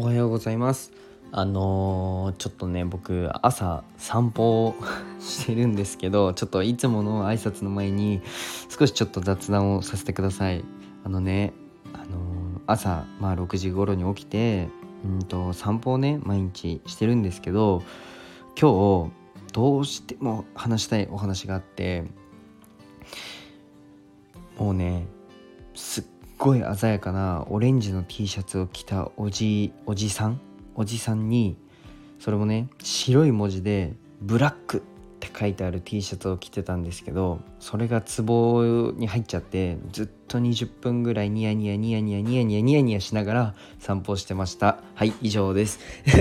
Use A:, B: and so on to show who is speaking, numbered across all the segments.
A: おはようございます。あのー、ちょっとね僕朝散歩をしてるんですけどちょっといつもの挨拶の前に少しちょっと雑談をさせてください。あのねあのー、朝、まあ、6時頃に起きてうんと散歩をね毎日してるんですけど今日どうしても話したいお話があってもうねすっごい鮮やかなオレンジの T シャツを着たおじおじさん？おじさんにそれもね白い文字で「ブラック」って書いてある T シャツを着てたんですけどそれがツボに入っちゃってずっと20分ぐらいニヤニヤニヤニヤニヤニヤニヤニヤしながら散歩してました。はい以上です。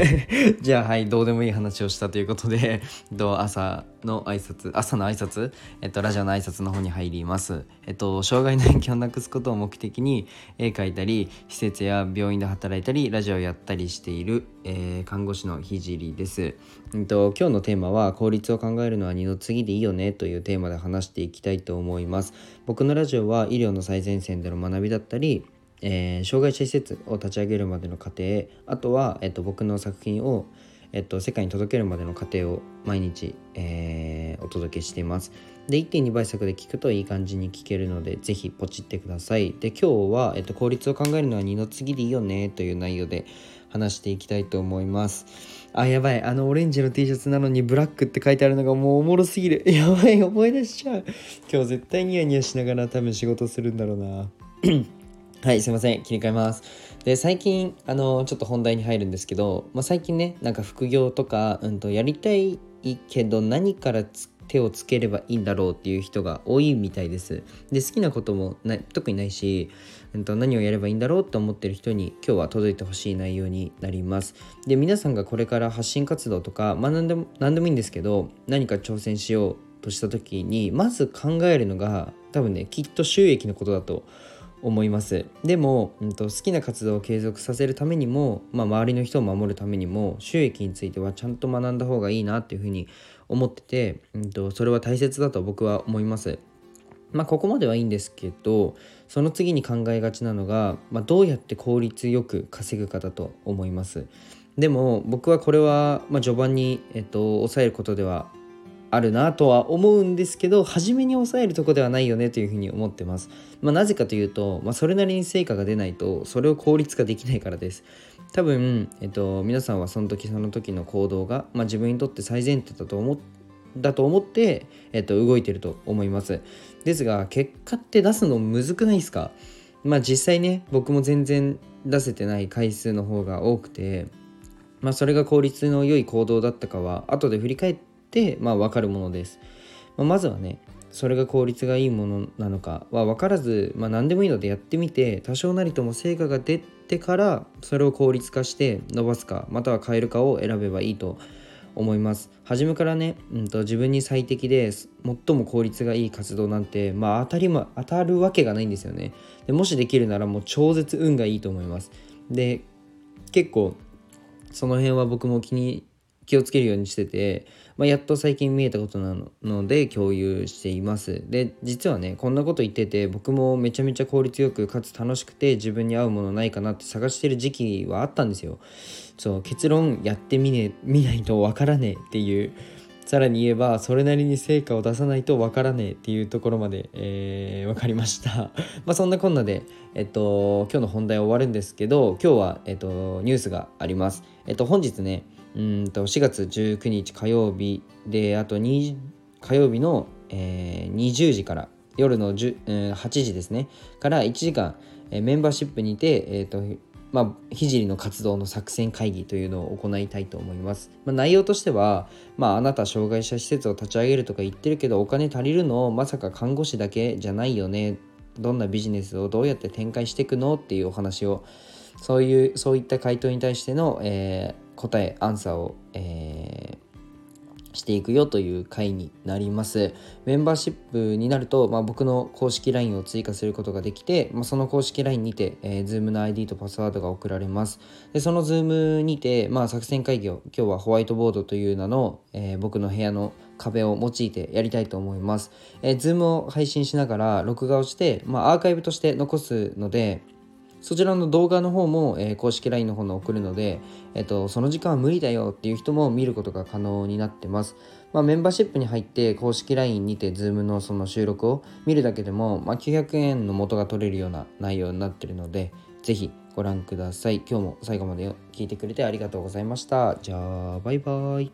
A: じゃあはいどうでもいい話をしたということで朝の挨拶朝の挨拶？えっとラジオの挨拶の方に入ります。えっと障害の影響をなくすことを目的に絵描いたり施設や病院で働いたりラジオをやったりしている、えー、看護師のひじりです、えっと今日のテーマは効率を考えるのは二の次でいいよねというテーマで話していきたいと思います。僕のラジオは医療の最前線での学びだったりえー、障害者施設を立ち上げるまでの過程あとは、えっと、僕の作品を、えっと、世界に届けるまでの過程を毎日、えー、お届けしています。で1.2倍速で聞くといい感じに聞けるのでぜひポチってください。で今日は、えっと、効率を考えるのは二の次でいいよねという内容で話していきたいと思います。あ、やばい。あのオレンジの T シャツなのにブラックって書いてあるのがもうおもろすぎる。やばい、思い出しちゃう。今日絶対ニヤニヤしながら多分仕事するんだろうな。はい、すいません。切り替えます。で、最近、あの、ちょっと本題に入るんですけど、まあ、最近ね、なんか副業とか、うんと、やりたいけど何から手をつければいいんだろうっていう人が多いみたいです。で、好きなこともな特にないし、うんと、何をやればいいんだろうと思ってる人に今日は届いてほしい内容になります。で、皆さんがこれから発信活動とか、まあ何でも何でもいいんですけど、何か挑戦しようとした時に、まず考えるのが、多分ね、きっと収益のことだと思思います。でも、うんと、好きな活動を継続させるためにも、まあ、周りの人を守るためにも収益についてはちゃんと学んだ方がいいなっていうふうに思ってて、うんと、それは大切だと僕は思います。まあここまではいいんですけどその次に考えがちなのが、まあ、どうやって効率よく稼ぐかだと思います。でも僕はこれは、まあ、序盤に、えっと、抑えることではあるなとは思うんですけど初めに抑えるとこではないよねというふうに思ってます、まあ、なぜかというと、まあ、それなりに成果が出ないとそれを効率化できないからです。多分、えっと、皆さんはその時その時の行動が、まあ、自分にとって最善手だと思だと思って、えっと、動いてると思います。ですが結果って出すのむずくないですか？まあ実際ね僕も全然出せてない回数の方が多くてまあそれが効率の良い行動だったかは後で振り返って、まあ、分かるものです。まあ、まずはねそれが効率がいいものなのか。は分からず、まあ、何でもいいのでやってみて多少なりとも成果が出てからそれを効率化して伸ばすかまたは変えるかを選べばいいと思います。初めからね、うんと、自分に最適で最も効率がいい活動なんて、まあ、当たりも当たるわけがないんですよね。でもしできるならもう超絶運がいいと思います。で結構その辺は僕も気に気をつけるようにしてて、まあ、やっと最近見えたことなので共有しています。で実はねこんなこと言ってて僕もめちゃめちゃ効率よくかつ楽しくて自分に合うものないかなって探してる時期はあったんですよ。そう結論やってみね見ないとわからねえっていうさらに言えばそれなりに成果を出さないとわからねえっていうところまで、えー、分かりました。まあそんなこんなで、えっと、今日の本題は終わるんですけど今日は、えっと、ニュースがあります。えっと本日ねうんと4月19日火曜日であと2火曜日の、えー、20時から夜の10、えー、8時ですね。から1時間、えー、メンバーシップにて、えーとまあ、ひじりの活動の作戦会議というのを行いたいと思います。まあ、内容としては、まあ、あなた障害者施設を立ち上げるとか言ってるけどお金足りるの？まさか看護師だけじゃないよね？どんなビジネスをどうやって展開していくの？っていうお話をそういうそういった回答に対しての、えー、答えアンサーを、えー、していくよという回になりますメンバーシップになると、まあ、僕の公式 LINE を追加することができて、まあ、その公式 LINE にて、えー、Zoom の ID とパスワードが送られますでその Zoom にて、まあ、作戦会議を今日はホワイトボードという名の、えー、僕の部屋の壁を用いてやりたいと思います。えー、Zoom を配信しながら録画をして、まあ、アーカイブとして残すので、そちらの動画の方も、えー、公式 LINE の方に送るので、えっと、その時間は無理だよっていう人も見ることが可能になってます。まあ、メンバーシップに入って公式 LINE にて Zoom のその収録を見るだけでも、まあ、900円の元が取れるような内容になってるので、ぜひご覧ください。今日も最後まで聞いてくれてありがとうございました。じゃあ、バイバイ。